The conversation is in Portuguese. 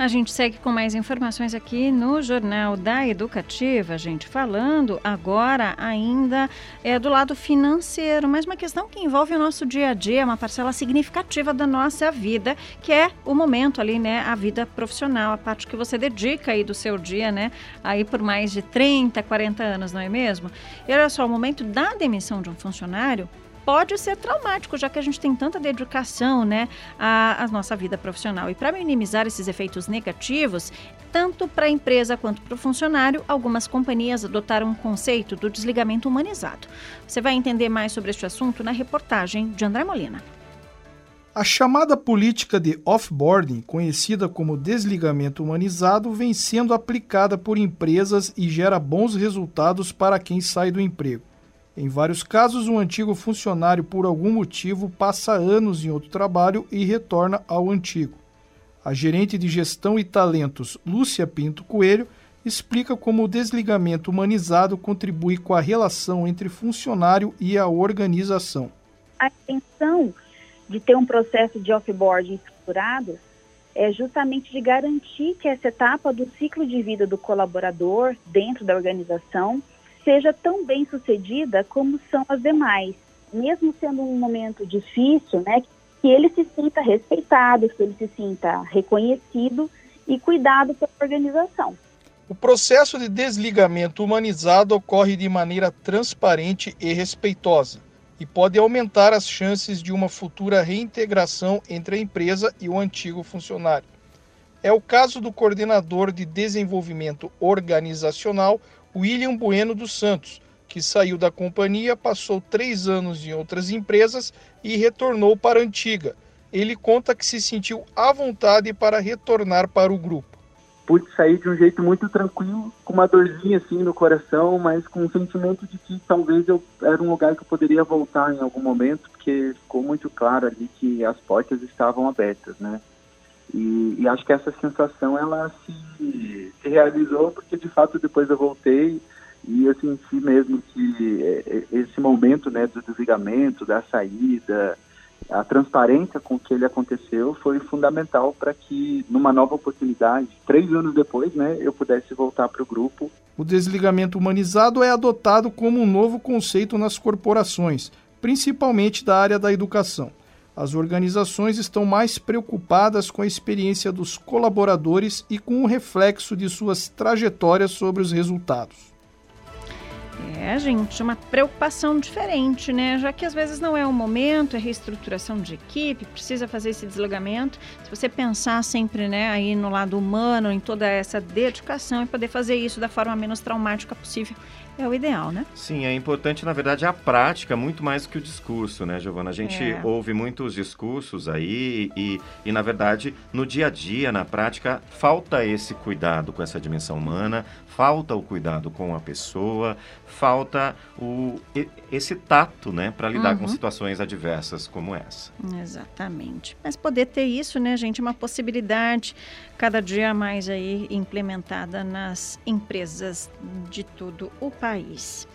A gente segue com mais informações aqui no Jornal da Educativa, gente, falando agora ainda é do lado financeiro, mas uma questão que envolve o nosso dia a dia, uma parcela significativa da nossa vida, que é o momento ali, né, a vida profissional, a parte que você dedica aí do seu dia, né, aí por mais de 30, 40 anos, não é mesmo? E olha só, o momento da demissão de um funcionário pode ser traumático, já que a gente tem tanta dedicação né, à, à nossa vida profissional. E para minimizar esses efeitos negativos, tanto para a empresa quanto para o funcionário, algumas companhias adotaram um conceito do desligamento humanizado. Você vai entender mais sobre este assunto na reportagem de André Molina. A chamada política de offboarding, conhecida como desligamento humanizado, vem sendo aplicada por empresas e gera bons resultados para quem sai do emprego. Em vários casos, um antigo funcionário, por algum motivo, passa anos em outro trabalho e retorna ao antigo. A gerente de gestão e talentos, Lúcia Pinto Coelho, explica como o desligamento humanizado contribui com a relação entre funcionário e a organização. A intenção de ter um processo de offboarding estruturado é justamente de garantir que essa etapa do ciclo de vida do colaborador dentro da organização seja tão bem sucedida como são as demais, mesmo sendo um momento difícil, né? Que ele se sinta respeitado, que ele se sinta reconhecido e cuidado pela organização. O processo de desligamento humanizado ocorre de maneira transparente e respeitosa e pode aumentar as chances de uma futura reintegração entre a empresa e o antigo funcionário. É o caso do coordenador de desenvolvimento organizacional, William Bueno dos Santos, que saiu da companhia, passou três anos em outras empresas e retornou para a antiga. Ele conta que se sentiu à vontade para retornar para o grupo. Pude sair de um jeito muito tranquilo, com uma dorzinha assim no coração, mas com um sentimento de que talvez eu era um lugar que eu poderia voltar em algum momento, porque ficou muito claro ali que as portas estavam abertas, né? E, e, acho que essa sensação ela se, se, realizou porque de fato depois eu voltei e eu senti mesmo que é, é, esse momento né, do desligamento, da saída, a transparência com que ele aconteceu foi fundamental para que numa nova oportunidade, três anos depois, né, eu pudesse voltar para o grupo. O desligamento humanizado é adotado como um novo conceito nas corporações, principalmente da área da educação as organizações estão mais preocupadas com a experiência dos colaboradores e com o reflexo de suas trajetórias sobre os resultados. É, gente, uma preocupação diferente, né? Já que às vezes não é o momento, é reestruturação de equipe, precisa fazer esse desligamento. Se você pensar sempre, né, aí no lado humano, em toda essa dedicação e poder fazer isso da forma menos traumática possível, é o ideal, né? Sim, é importante, na verdade, a prática muito mais do que o discurso, né, Giovana? A gente é. ouve muitos discursos aí e, e, na verdade, no dia a dia, na prática, falta esse cuidado com essa dimensão humana, falta o cuidado com a pessoa, falta o, esse tato, né, para lidar uhum. com situações adversas como essa. Exatamente. Mas poder ter isso, né, gente, é uma possibilidade cada dia mais aí implementada nas empresas de todo o país.